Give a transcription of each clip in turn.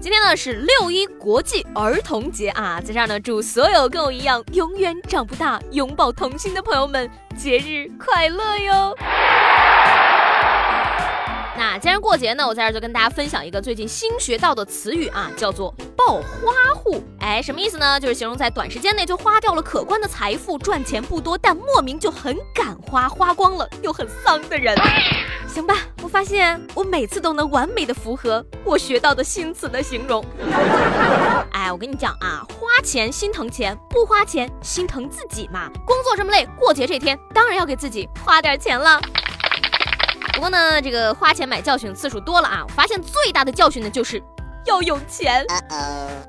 今天呢是六一国际儿童节啊，在这儿呢祝所有跟我一样永远长不大、永葆童心的朋友们节日快乐哟。那既然过节呢，我在这儿就跟大家分享一个最近新学到的词语啊，叫做“暴花户”。哎，什么意思呢？就是形容在短时间内就花掉了可观的财富，赚钱不多，但莫名就很敢花，花光了又很丧的人。行吧，我发现我每次都能完美的符合我学到的新词的形容。哎，我跟你讲啊，花钱心疼钱，不花钱心疼自己嘛。工作这么累，过节这天当然要给自己花点钱了。不过呢，这个花钱买教训次数多了啊，我发现最大的教训呢就是。要有钱。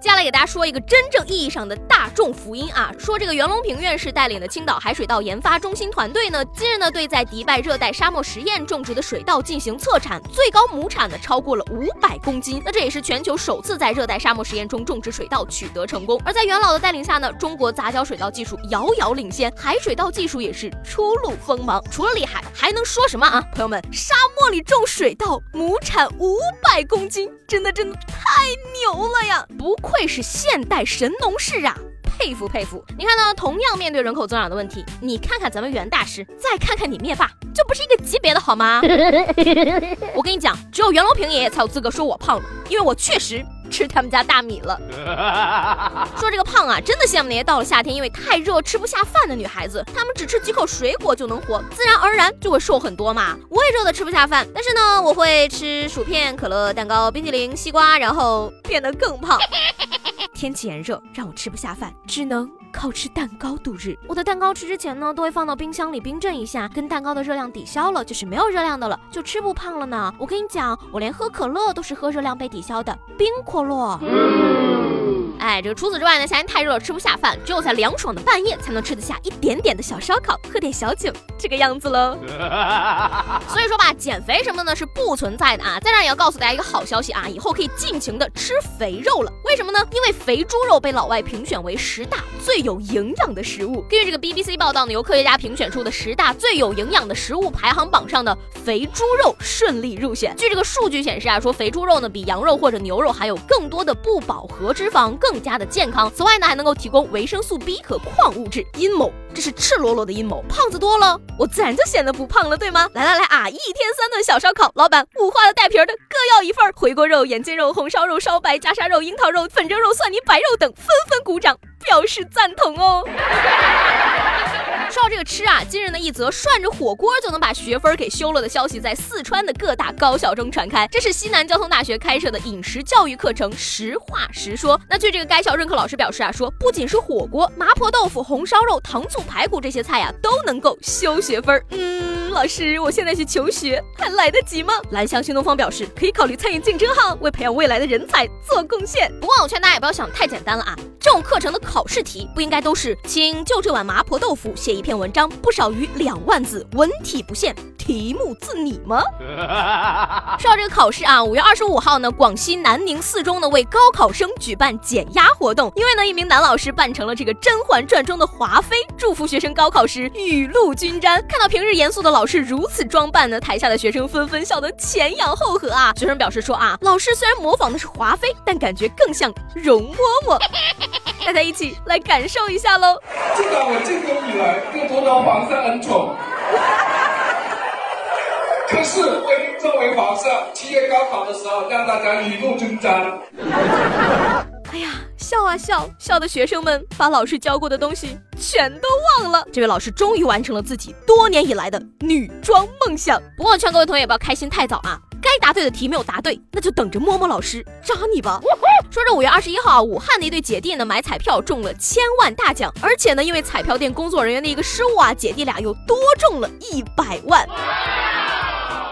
接下来给大家说一个真正意义上的大众福音啊，说这个袁隆平院士带领的青岛海水稻研发中心团队呢，今日呢对在迪拜热带沙漠实验种植的水稻进行测产，最高亩产呢超过了五百公斤，那这也是全球首次在热带沙漠实验中种植水稻取得成功。而在袁老的带领下呢，中国杂交水稻技术遥遥领先，海水稻技术也是初露锋芒。除了厉害，还能说什么啊？朋友们，沙漠里种水稻，亩产五百公斤，真的真的太。太牛了呀！不愧是现代神农氏啊，佩服佩服！你看呢？同样面对人口增长的问题，你看看咱们袁大师，再看看你灭霸，这不是一个级别的好吗？我跟你讲，只有袁隆平爷爷才有资格说我胖了，因为我确实。吃他们家大米了。说这个胖啊，真的羡慕那些到了夏天因为太热吃不下饭的女孩子，她们只吃几口水果就能活，自然而然就会瘦很多嘛。我也热的吃不下饭，但是呢，我会吃薯片、可乐、蛋糕、冰淇淋、西瓜，然后变得更胖。天气炎热，让我吃不下饭，只能靠吃蛋糕度日。我的蛋糕吃之前呢，都会放到冰箱里冰镇一下，跟蛋糕的热量抵消了，就是没有热量的了，就吃不胖了呢。我跟你讲，我连喝可乐都是喝热量被抵消的冰可乐。哎，这个除此之外呢，夏天太热了吃不下饭，只有在凉爽的半夜才能吃得下一点点的小烧烤，喝点小酒，这个样子喽。所以说吧，减肥什么的呢是不存在的啊。在这也要告诉大家一个好消息啊，以后可以尽情的吃肥肉了。为什么呢？因为肥猪肉被老外评选为十大最有营养的食物。根据这个 BBC 报道呢，由科学家评选出的十大最有营养的食物排行榜上的肥猪肉顺利入选。据这个数据显示啊，说肥猪肉呢比羊肉或者牛肉含有更多的不饱和脂肪。更更加的健康，此外呢，还能够提供维生素 B 和矿物质。阴谋，这是赤裸裸的阴谋。胖子多了，我自然就显得不胖了，对吗？来来来啊，一天三顿小烧烤，老板五花的带皮的各要一份，回锅肉、眼镜肉、红烧肉、烧白、夹沙肉、樱桃肉、粉蒸肉、蒜泥白肉等，纷纷鼓掌表示赞同哦。说到这个吃啊，今日呢一则涮着火锅就能把学分给修了的消息，在四川的各大高校中传开。这是西南交通大学开设的饮食教育课程，实话实说。那据这个该校任课老师表示啊，说不仅是火锅、麻婆豆腐、红烧肉、糖醋排骨这些菜呀，都能够修学分。嗯，老师，我现在去求学还来得及吗？蓝翔新东方表示可以考虑参与竞争哈，为培养未来的人才做贡献。不过我劝大家也不要想太简单了啊，这种课程的考试题不应该都是请就这碗麻婆豆腐写。一篇文章不少于两万字，文体不限，题目自拟吗？说到这个考试啊，五月二十五号呢，广西南宁四中呢为高考生举办减压活动，因为呢一名男老师扮成了这个《甄嬛传》中的华妃，祝福学生高考时雨露均沾。看到平日严肃的老师如此装扮呢，台下的学生纷纷笑得前仰后合啊。学生表示说啊，老师虽然模仿的是华妃，但感觉更像容嬷嬷。大家一起来感受一下喽！自打我进宫以来，就得到皇上恩宠。可是我已经作为皇上，七月高考的时候让大家雨露均沾。哎呀，笑啊笑，笑的学生们把老师教过的东西全都忘了。这位老师终于完成了自己多年以来的女装梦想。不过劝各位同学也不要开心太早啊。该答对的题没有答对，那就等着摸摸老师扎你吧。说这五月二十一号，武汉的一对姐弟呢买彩票中了千万大奖，而且呢因为彩票店工作人员的一个失误啊，姐弟俩又多中了一百万。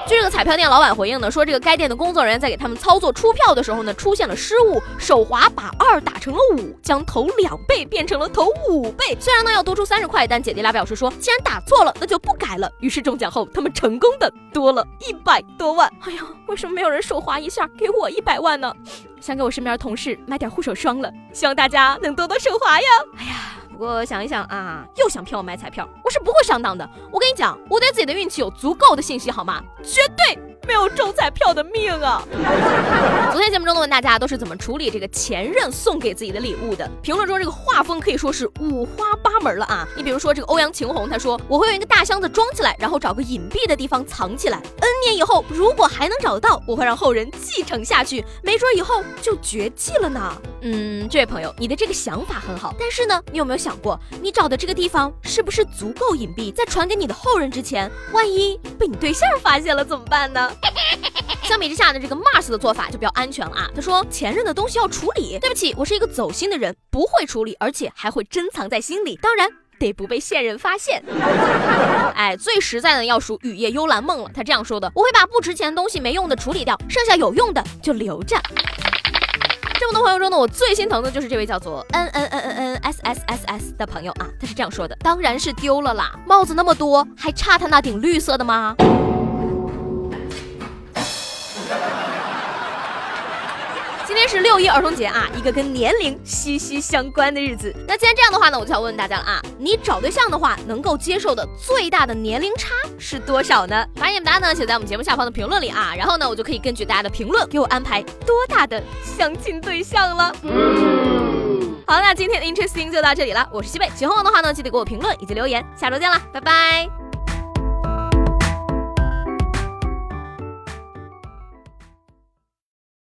据这个彩票店老板回应呢，说这个该店的工作人员在给他们操作出票的时候呢，出现了失误，手滑把二打成了五，将投两倍变成了投五倍。虽然呢要多出三十块，但姐弟俩表示说，既然打错了，那就不改了。于是中奖后，他们成功的多了一百多万。哎呀，为什么没有人手滑一下给我一百万呢？想给我身边的同事买点护手霜了，希望大家能多多手滑呀。哎呀。不过想一想啊，又想骗我买彩票，我是不会上当的。我跟你讲，我对自己的运气有足够的信心，好吗？绝对。没有中彩票的命啊！在节目中的问大家都是怎么处理这个前任送给自己的礼物的？评论中这个画风可以说是五花八门了啊！你比如说这个欧阳晴红，他说我会用一个大箱子装起来，然后找个隐蔽的地方藏起来。N 年以后如果还能找得到，我会让后人继承下去，没准以后就绝迹了呢。嗯，这位朋友，你的这个想法很好，但是呢，你有没有想过，你找的这个地方是不是足够隐蔽？在传给你的后人之前，万一被你对象发现了怎么办呢？相比之下呢，这个 Mars 的做法就比较安全了啊。他说前任的东西要处理，对不起，我是一个走心的人，不会处理，而且还会珍藏在心里。当然得不被现任发现。哎，最实在的要数雨夜幽兰梦了。他这样说的：我会把不值钱的东西、没用的处理掉，剩下有用的就留着。这么多朋友中呢，我最心疼的就是这位叫做 N N N N N S S S S 的朋友啊。他是这样说的：当然是丢了啦，帽子那么多，还差他那顶绿色的吗？今天是六一儿童节啊，一个跟年龄息息相关的日子。那既然这样的话呢，我就要问问大家了啊，你找对象的话，能够接受的最大的年龄差是多少呢？把你们答案呢写在我们节目下方的评论里啊，然后呢，我就可以根据大家的评论给我安排多大的相亲对象了。嗯好，那今天的 Interesting 就到这里了，我是西贝，喜欢我的话呢，记得给我评论以及留言，下周见啦，拜拜。